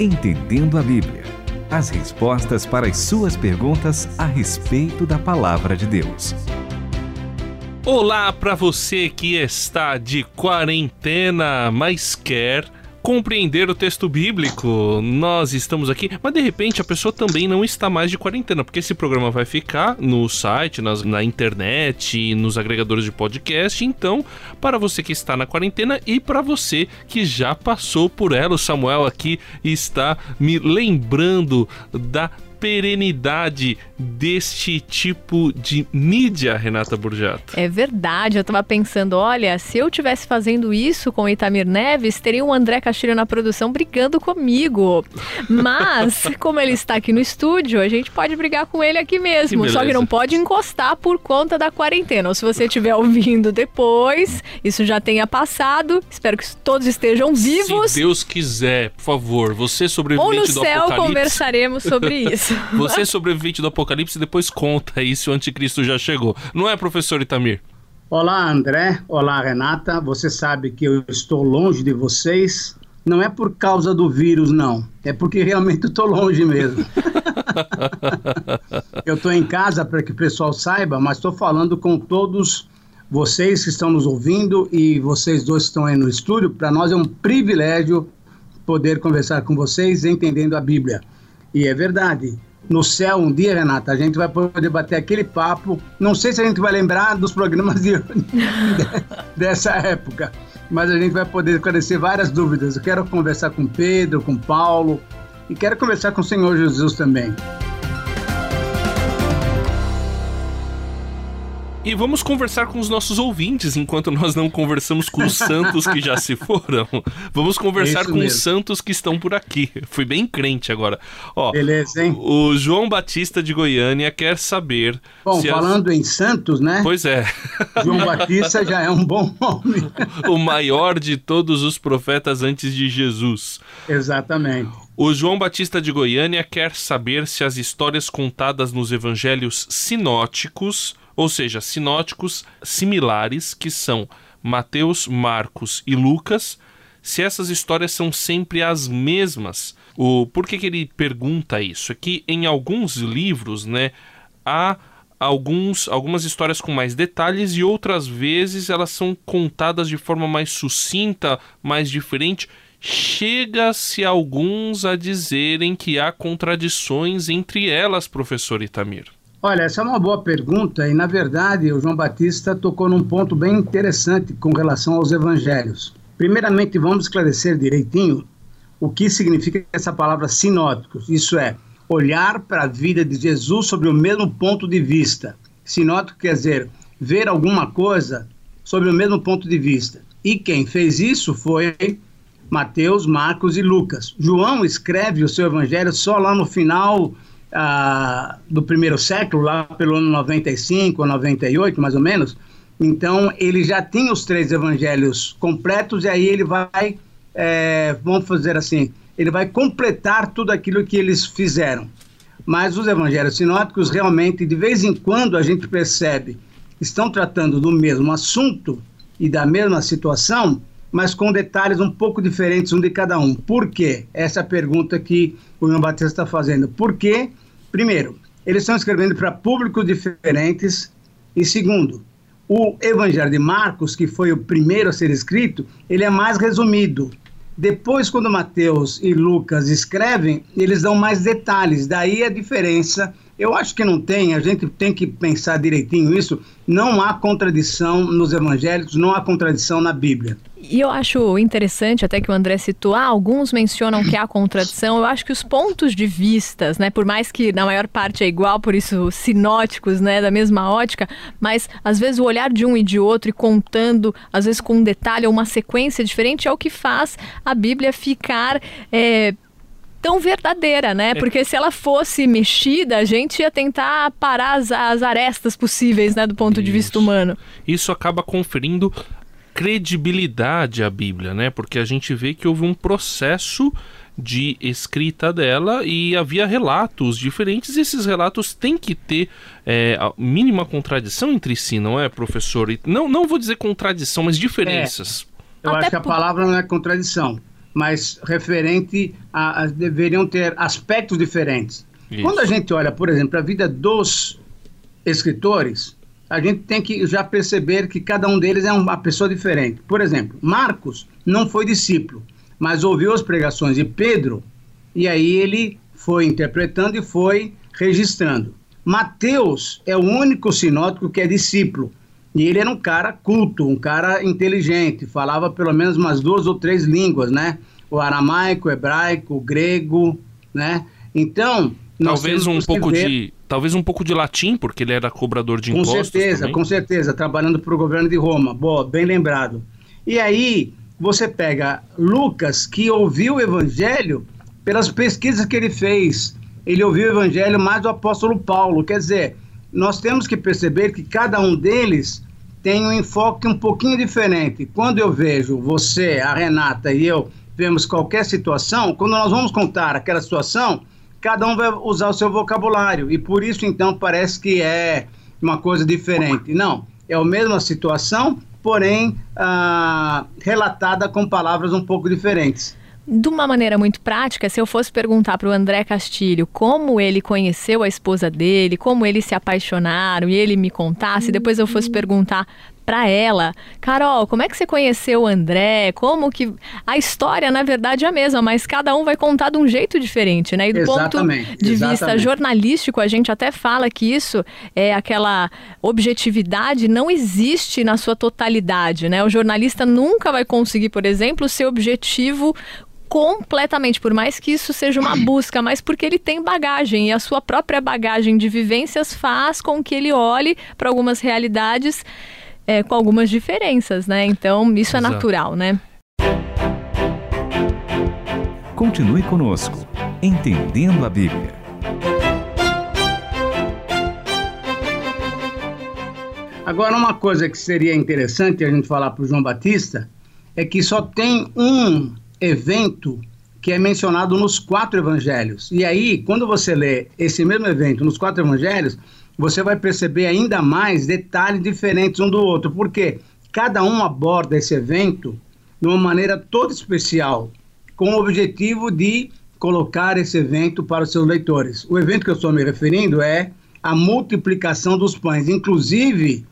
Entendendo a Bíblia. As respostas para as suas perguntas a respeito da palavra de Deus. Olá para você que está de quarentena, mas quer compreender o texto bíblico. Nós estamos aqui, mas de repente a pessoa também não está mais de quarentena, porque esse programa vai ficar no site, nas, na internet, nos agregadores de podcast. Então, para você que está na quarentena e para você que já passou por ela, o Samuel aqui está me lembrando da perenidade deste tipo de mídia, Renata Burjato. É verdade, eu tava pensando, olha, se eu tivesse fazendo isso com o Itamir Neves, teria um André Castilho na produção brigando comigo. Mas, como ele está aqui no estúdio, a gente pode brigar com ele aqui mesmo, que só que não pode encostar por conta da quarentena. Ou se você estiver ouvindo depois, isso já tenha passado, espero que todos estejam vivos. Se Deus quiser, por favor, você sobrevivente Ou no céu conversaremos sobre isso. Você sobrevivente do apocalipse, depois conta aí se o anticristo já chegou. Não é, professor Itamir? Olá, André. Olá, Renata. Você sabe que eu estou longe de vocês. Não é por causa do vírus, não. É porque realmente estou longe mesmo. eu estou em casa para que o pessoal saiba, mas estou falando com todos vocês que estão nos ouvindo e vocês dois que estão aí no estúdio. Para nós é um privilégio poder conversar com vocês entendendo a Bíblia. E é verdade. No céu, um dia, Renata, a gente vai poder bater aquele papo. Não sei se a gente vai lembrar dos programas de, dessa época, mas a gente vai poder esclarecer várias dúvidas. Eu quero conversar com Pedro, com Paulo e quero conversar com o Senhor Jesus também. E vamos conversar com os nossos ouvintes enquanto nós não conversamos com os santos que já se foram. Vamos conversar com mesmo. os santos que estão por aqui. Fui bem crente agora. Ó, Beleza, hein? O João Batista de Goiânia quer saber. Bom, falando as... em santos, né? Pois é. João Batista já é um bom nome. o maior de todos os profetas antes de Jesus. Exatamente. O João Batista de Goiânia quer saber se as histórias contadas nos evangelhos sinóticos ou seja, sinóticos similares que são Mateus, Marcos e Lucas, se essas histórias são sempre as mesmas. O por que, que ele pergunta isso? É que em alguns livros, né, há alguns, algumas histórias com mais detalhes e outras vezes elas são contadas de forma mais sucinta, mais diferente. Chega-se alguns a dizerem que há contradições entre elas, professor Itamir. Olha, essa é uma boa pergunta e, na verdade, o João Batista tocou num ponto bem interessante com relação aos evangelhos. Primeiramente, vamos esclarecer direitinho o que significa essa palavra sinóticos. Isso é, olhar para a vida de Jesus sobre o mesmo ponto de vista. Sinótico quer dizer ver alguma coisa sobre o mesmo ponto de vista. E quem fez isso foi Mateus, Marcos e Lucas. João escreve o seu evangelho só lá no final ah, do primeiro século, lá pelo ano 95 ou 98, mais ou menos. Então, ele já tinha os três evangelhos completos e aí ele vai, é, vamos fazer assim, ele vai completar tudo aquilo que eles fizeram. Mas os evangelhos sinóticos, realmente, de vez em quando, a gente percebe estão tratando do mesmo assunto e da mesma situação, mas com detalhes um pouco diferentes um de cada um. Por quê? Essa é a pergunta que o João Batista está fazendo. Por quê? Primeiro, eles estão escrevendo para públicos diferentes. E segundo, o Evangelho de Marcos, que foi o primeiro a ser escrito, ele é mais resumido. Depois, quando Mateus e Lucas escrevem, eles dão mais detalhes. Daí a diferença eu acho que não tem, a gente tem que pensar direitinho isso. Não há contradição nos evangelhos, não há contradição na Bíblia. E eu acho interessante, até que o André citou, ah, alguns mencionam que há contradição. Eu acho que os pontos de vistas, né, por mais que na maior parte é igual, por isso sinóticos, né, da mesma ótica, mas às vezes o olhar de um e de outro e contando, às vezes com um detalhe ou uma sequência diferente, é o que faz a Bíblia ficar é, tão verdadeira, né? É. Porque se ela fosse mexida, a gente ia tentar parar as, as arestas possíveis, né, do ponto Isso. de vista humano. Isso acaba conferindo credibilidade à Bíblia, né? Porque a gente vê que houve um processo de escrita dela e havia relatos diferentes. E esses relatos têm que ter é, a mínima contradição entre si, não é, professor? Não, não vou dizer contradição, mas diferenças. É. Eu Até acho que a palavra não é contradição mas referente a, a deveriam ter aspectos diferentes. Isso. Quando a gente olha, por exemplo, a vida dos escritores, a gente tem que já perceber que cada um deles é uma pessoa diferente. Por exemplo, Marcos não foi discípulo, mas ouviu as pregações de Pedro e aí ele foi interpretando e foi registrando. Mateus é o único sinótico que é discípulo. E ele era um cara culto, um cara inteligente, falava pelo menos umas duas ou três línguas, né? O aramaico, o hebraico, o grego, né? Então, talvez um pouco ver... de talvez um pouco de latim, porque ele era cobrador de com impostos. Com certeza, também. com certeza, trabalhando para o governo de Roma. Boa, bem lembrado. E aí você pega Lucas, que ouviu o evangelho pelas pesquisas que ele fez. Ele ouviu o evangelho mais do apóstolo Paulo. Quer dizer, nós temos que perceber que cada um deles tem um enfoque um pouquinho diferente. Quando eu vejo você, a Renata e eu vemos qualquer situação, quando nós vamos contar aquela situação, cada um vai usar o seu vocabulário e por isso então parece que é uma coisa diferente. Não, é a mesma situação, porém ah, relatada com palavras um pouco diferentes. De uma maneira muito prática, se eu fosse perguntar para o André Castilho como ele conheceu a esposa dele, como eles se apaixonaram e ele me contasse, depois eu fosse perguntar para ela, Carol, como é que você conheceu o André? Como que a história na verdade é a mesma, mas cada um vai contar de um jeito diferente, né? E do exatamente, ponto de exatamente. vista jornalístico, a gente até fala que isso é aquela objetividade não existe na sua totalidade, né? O jornalista nunca vai conseguir, por exemplo, ser objetivo completamente, por mais que isso seja uma busca, mas porque ele tem bagagem e a sua própria bagagem de vivências faz com que ele olhe para algumas realidades é, com algumas diferenças, né? Então isso é Exato. natural, né? Continue conosco, entendendo a Bíblia. Agora, uma coisa que seria interessante a gente falar para o João Batista é que só tem um evento que é mencionado nos quatro evangelhos. E aí, quando você lê esse mesmo evento nos quatro evangelhos, você vai perceber ainda mais detalhes diferentes um do outro, porque cada um aborda esse evento de uma maneira toda especial, com o objetivo de colocar esse evento para os seus leitores. O evento que eu estou me referindo é a multiplicação dos pães. Inclusive,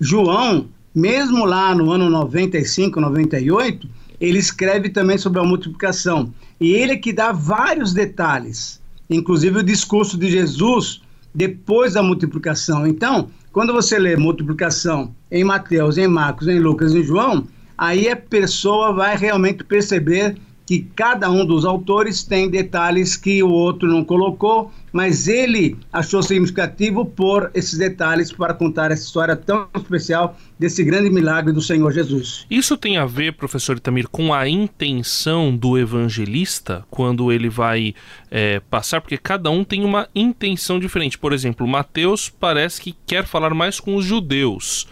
João, mesmo lá no ano 95, 98, ele escreve também sobre a multiplicação. E ele é que dá vários detalhes, inclusive o discurso de Jesus depois da multiplicação. Então, quando você lê multiplicação em Mateus, em Marcos, em Lucas, em João, aí a pessoa vai realmente perceber que cada um dos autores tem detalhes que o outro não colocou, mas ele achou significativo pôr esses detalhes para contar essa história tão especial desse grande milagre do Senhor Jesus. Isso tem a ver, professor Itamir, com a intenção do evangelista quando ele vai é, passar, porque cada um tem uma intenção diferente. Por exemplo, Mateus parece que quer falar mais com os judeus.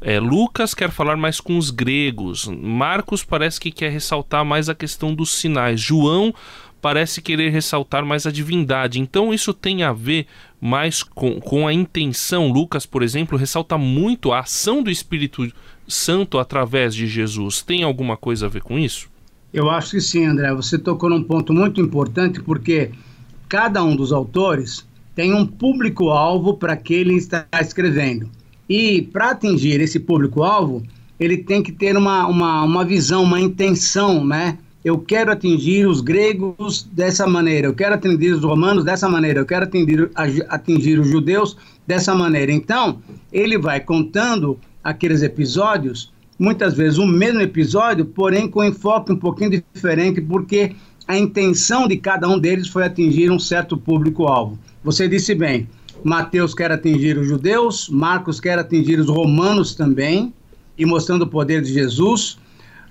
É, Lucas quer falar mais com os gregos. Marcos parece que quer ressaltar mais a questão dos sinais. João parece querer ressaltar mais a divindade. Então isso tem a ver mais com, com a intenção. Lucas, por exemplo, ressalta muito a ação do Espírito Santo através de Jesus. Tem alguma coisa a ver com isso? Eu acho que sim, André. Você tocou num ponto muito importante porque cada um dos autores tem um público-alvo para que ele está escrevendo. E para atingir esse público-alvo, ele tem que ter uma, uma, uma visão, uma intenção, né? Eu quero atingir os gregos dessa maneira, eu quero atingir os romanos dessa maneira, eu quero atingir, atingir os judeus dessa maneira. Então, ele vai contando aqueles episódios, muitas vezes o mesmo episódio, porém com enfoque um pouquinho diferente, porque a intenção de cada um deles foi atingir um certo público-alvo. Você disse bem, Mateus quer atingir os judeus, Marcos quer atingir os romanos também, e mostrando o poder de Jesus.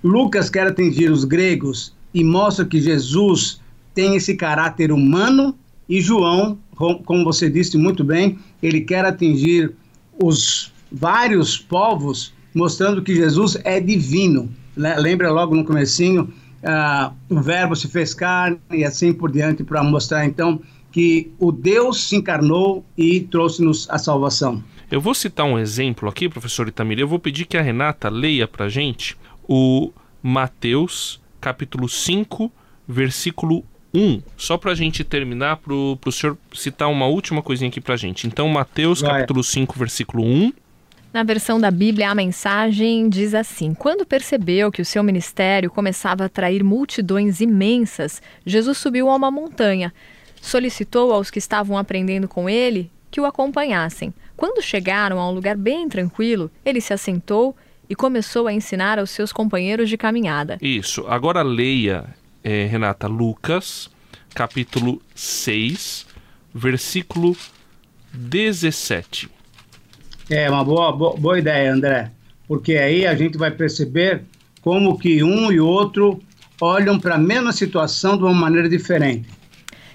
Lucas quer atingir os gregos e mostra que Jesus tem esse caráter humano. E João, como você disse muito bem, ele quer atingir os vários povos, mostrando que Jesus é divino. Lembra logo no comecinho, uh, o verbo se fez carne e assim por diante, para mostrar então que o Deus se encarnou e trouxe-nos a salvação. Eu vou citar um exemplo aqui, professor Itamir. Eu vou pedir que a Renata leia para gente o Mateus capítulo 5, versículo 1. Só para a gente terminar, para o senhor citar uma última coisinha aqui para a gente. Então, Mateus, Vai. capítulo 5, versículo 1. Na versão da Bíblia, a mensagem diz assim: Quando percebeu que o seu ministério começava a atrair multidões imensas, Jesus subiu a uma montanha. Solicitou aos que estavam aprendendo com ele que o acompanhassem. Quando chegaram a um lugar bem tranquilo, ele se assentou e começou a ensinar aos seus companheiros de caminhada. Isso. Agora leia, é, Renata, Lucas, capítulo 6, versículo 17. É uma boa, boa, boa ideia, André, porque aí a gente vai perceber como que um e outro olham para a mesma situação de uma maneira diferente.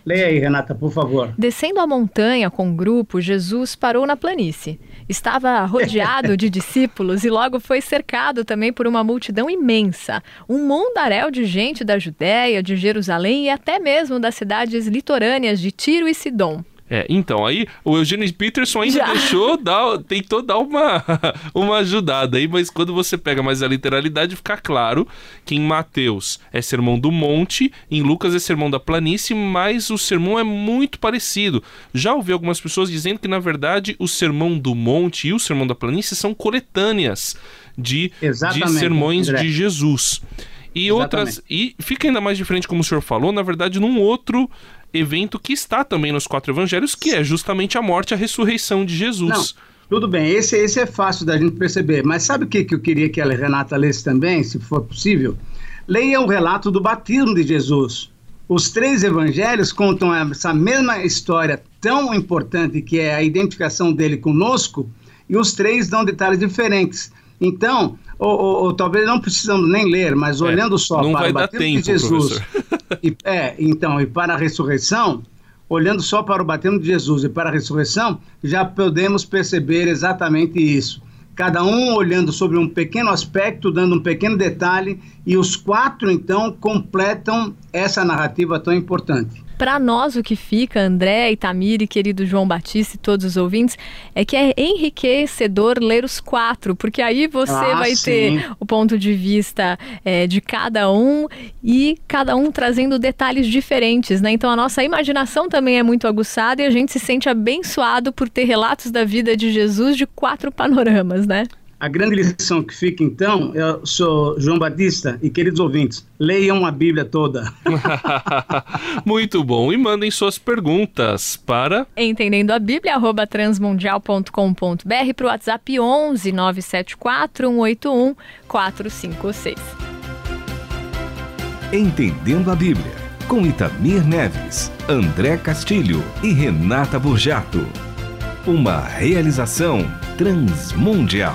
Leia aí, Renata, por favor. Descendo a montanha com o grupo, Jesus parou na planície. Estava rodeado de discípulos e logo foi cercado também por uma multidão imensa. Um mundaréu de gente da Judéia, de Jerusalém e até mesmo das cidades litorâneas de Tiro e Sidom. É, então, aí o Eugênio Peterson ainda Já. deixou, dar, tentou dar uma, uma ajudada aí, mas quando você pega mais a literalidade, fica claro que em Mateus é sermão do monte, em Lucas é sermão da planície, mas o sermão é muito parecido. Já ouvi algumas pessoas dizendo que, na verdade, o sermão do monte e o sermão da planície são coletâneas de, de sermões André. de Jesus. E Exatamente. outras. E fica ainda mais diferente, como o senhor falou, na verdade, num outro evento que está também nos quatro evangelhos, que é justamente a morte e a ressurreição de Jesus. Não. Tudo bem, esse, esse é fácil da gente perceber, mas sabe o que, que eu queria que a Renata lesse também, se for possível? Leia o relato do batismo de Jesus. Os três evangelhos contam essa mesma história tão importante que é a identificação dele conosco, e os três dão detalhes diferentes. Então, ou, ou, ou talvez não precisando nem ler, mas é, olhando só para o batismo tempo, de Jesus e, é, então, e para a ressurreição, olhando só para o batismo de Jesus e para a ressurreição, já podemos perceber exatamente isso. Cada um olhando sobre um pequeno aspecto, dando um pequeno detalhe, e os quatro, então, completam essa narrativa tão importante. Para nós, o que fica, André, Itamir e querido João Batista e todos os ouvintes, é que é enriquecedor ler os quatro, porque aí você ah, vai sim. ter o ponto de vista é, de cada um e cada um trazendo detalhes diferentes, né? Então a nossa imaginação também é muito aguçada e a gente se sente abençoado por ter relatos da vida de Jesus de quatro panoramas, né? A grande lição que fica, então, eu sou João Batista e queridos ouvintes, leiam a Bíblia toda. Muito bom. E mandem suas perguntas para entendendo a Bíblia, arroba transmundial.com.br para o WhatsApp 11 974 181 456. Entendendo a Bíblia, com Itamir Neves, André Castilho e Renata Burjato. Uma realização transmundial.